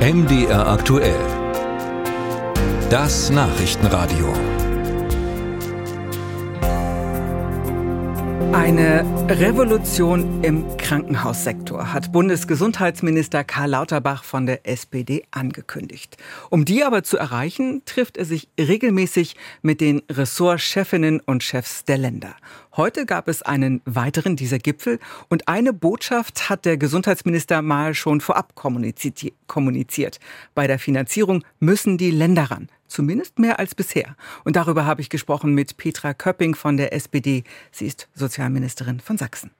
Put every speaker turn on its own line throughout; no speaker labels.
MDR aktuell. Das Nachrichtenradio.
Eine Revolution im Krankenhaussektor hat Bundesgesundheitsminister Karl Lauterbach von der SPD angekündigt. Um die aber zu erreichen, trifft er sich regelmäßig mit den Ressortchefinnen und Chefs der Länder. Heute gab es einen weiteren dieser Gipfel und eine Botschaft hat der Gesundheitsminister mal schon vorab kommuniziert. Bei der Finanzierung müssen die Länder ran. Zumindest mehr als bisher. Und darüber habe ich gesprochen mit Petra Köpping von der SPD. Sie ist Sozialministerin von Sachsen.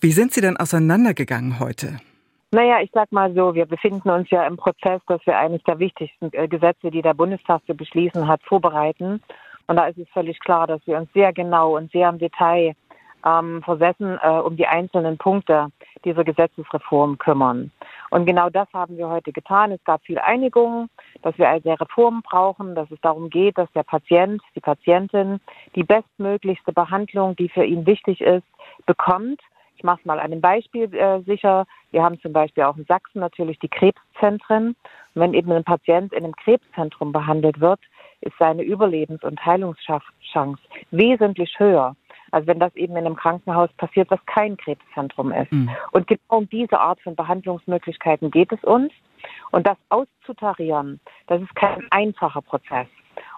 Wie sind Sie denn auseinandergegangen heute?
Naja, ich sag mal so, wir befinden uns ja im Prozess, dass wir eines der wichtigsten äh, Gesetze, die der Bundestag zu beschließen hat, vorbereiten. Und da ist es völlig klar, dass wir uns sehr genau und sehr im Detail ähm, versessen äh, um die einzelnen Punkte dieser Gesetzesreform kümmern. Und genau das haben wir heute getan. Es gab viel Einigung, dass wir also Reformen brauchen, dass es darum geht, dass der Patient, die Patientin die bestmöglichste Behandlung, die für ihn wichtig ist, bekommt. Ich mache es mal an einem Beispiel äh, sicher. Wir haben zum Beispiel auch in Sachsen natürlich die Krebszentren. Und wenn eben ein Patient in einem Krebszentrum behandelt wird, ist seine Überlebens- und Heilungschance wesentlich höher, also wenn das eben in einem Krankenhaus passiert, was kein Krebszentrum ist. Mhm. Und genau um diese Art von Behandlungsmöglichkeiten geht es uns. Und das auszutarieren, das ist kein einfacher Prozess.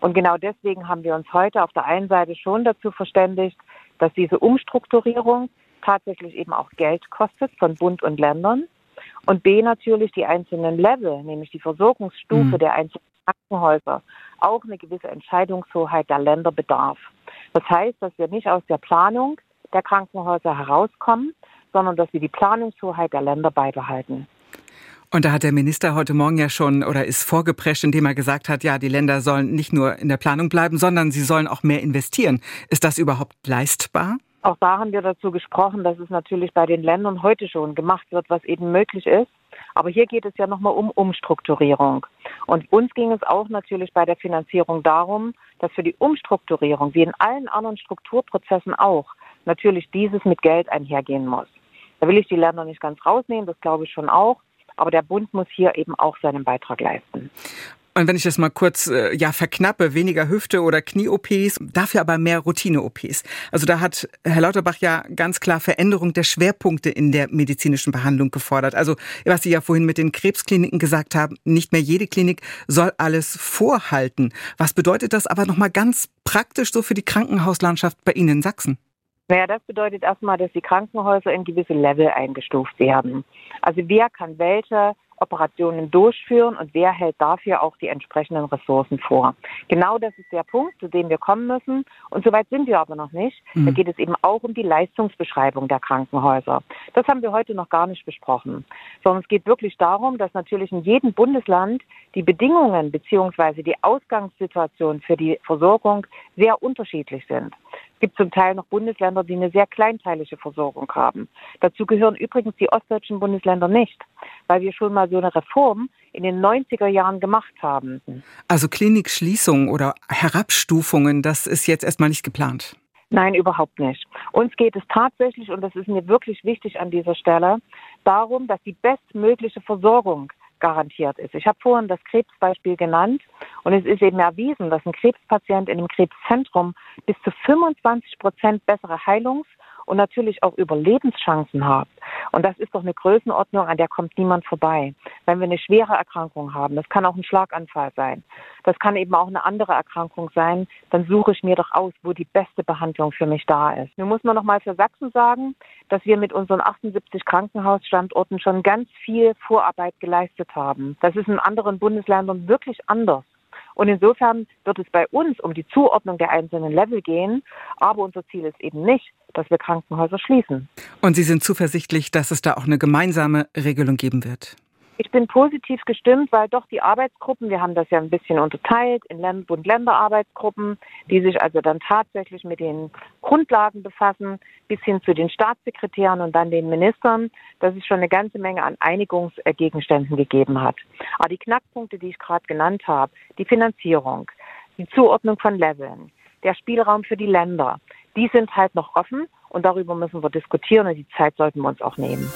Und genau deswegen haben wir uns heute auf der einen Seite schon dazu verständigt, dass diese Umstrukturierung tatsächlich eben auch Geld kostet von Bund und Ländern. Und B natürlich die einzelnen Level, nämlich die Versorgungsstufe mhm. der einzelnen Krankenhäuser, auch eine gewisse Entscheidungshoheit der Länder bedarf. Das heißt, dass wir nicht aus der Planung der Krankenhäuser herauskommen, sondern dass wir die Planungshoheit der Länder beibehalten.
Und da hat der Minister heute Morgen ja schon oder ist vorgeprescht, indem er gesagt hat, ja, die Länder sollen nicht nur in der Planung bleiben, sondern sie sollen auch mehr investieren. Ist das überhaupt leistbar?
Auch da haben wir dazu gesprochen, dass es natürlich bei den Ländern heute schon gemacht wird, was eben möglich ist. Aber hier geht es ja nochmal um Umstrukturierung. Und uns ging es auch natürlich bei der Finanzierung darum, dass für die Umstrukturierung, wie in allen anderen Strukturprozessen auch, natürlich dieses mit Geld einhergehen muss. Da will ich die Länder nicht ganz rausnehmen, das glaube ich schon auch. Aber der Bund muss hier eben auch seinen Beitrag leisten.
Und wenn ich das mal kurz äh, ja verknappe, weniger Hüfte oder Knie-OPs, dafür aber mehr Routine-OPs. Also da hat Herr Lauterbach ja ganz klar Veränderung der Schwerpunkte in der medizinischen Behandlung gefordert. Also was Sie ja vorhin mit den Krebskliniken gesagt haben, nicht mehr jede Klinik soll alles vorhalten. Was bedeutet das aber nochmal ganz praktisch so für die Krankenhauslandschaft bei Ihnen in Sachsen?
Naja, das bedeutet erstmal, dass die Krankenhäuser in gewisse Level eingestuft werden. Also wer kann welche Operationen durchführen und wer hält dafür auch die entsprechenden Ressourcen vor. Genau das ist der Punkt, zu dem wir kommen müssen. Und soweit sind wir aber noch nicht. Mhm. Da geht es eben auch um die Leistungsbeschreibung der Krankenhäuser. Das haben wir heute noch gar nicht besprochen, sondern es geht wirklich darum, dass natürlich in jedem Bundesland die Bedingungen bzw. die Ausgangssituation für die Versorgung sehr unterschiedlich sind. Es gibt zum Teil noch Bundesländer, die eine sehr kleinteilige Versorgung haben. Dazu gehören übrigens die ostdeutschen Bundesländer nicht, weil wir schon mal so eine Reform in den 90er Jahren gemacht haben.
Also Klinikschließungen oder Herabstufungen, das ist jetzt erstmal nicht geplant.
Nein, überhaupt nicht. Uns geht es tatsächlich, und das ist mir wirklich wichtig an dieser Stelle, darum, dass die bestmögliche Versorgung garantiert ist. Ich habe vorhin das Krebsbeispiel genannt und es ist eben erwiesen, dass ein Krebspatient in einem Krebszentrum bis zu 25 Prozent bessere Heilungs- und natürlich auch Überlebenschancen hat. Und das ist doch eine Größenordnung, an der kommt niemand vorbei. Wenn wir eine schwere Erkrankung haben, das kann auch ein Schlaganfall sein, das kann eben auch eine andere Erkrankung sein, dann suche ich mir doch aus, wo die beste Behandlung für mich da ist. Nun muss man noch mal für Sachsen sagen, dass wir mit unseren 78 Krankenhausstandorten schon ganz viel Vorarbeit geleistet haben. Das ist in anderen Bundesländern wirklich anders. Und insofern wird es bei uns um die Zuordnung der einzelnen Level gehen. Aber unser Ziel ist eben nicht, dass wir Krankenhäuser schließen.
Und Sie sind zuversichtlich, dass es da auch eine gemeinsame Regelung geben wird?
Ich bin positiv gestimmt, weil doch die Arbeitsgruppen, wir haben das ja ein bisschen unterteilt in Bund-Länder-Arbeitsgruppen, die sich also dann tatsächlich mit den Grundlagen befassen, bis hin zu den Staatssekretären und dann den Ministern, dass es schon eine ganze Menge an Einigungsgegenständen gegeben hat. Aber die Knackpunkte, die ich gerade genannt habe, die Finanzierung, die Zuordnung von Leveln, der Spielraum für die Länder, die sind halt noch offen und darüber müssen wir diskutieren und die Zeit sollten wir uns auch nehmen.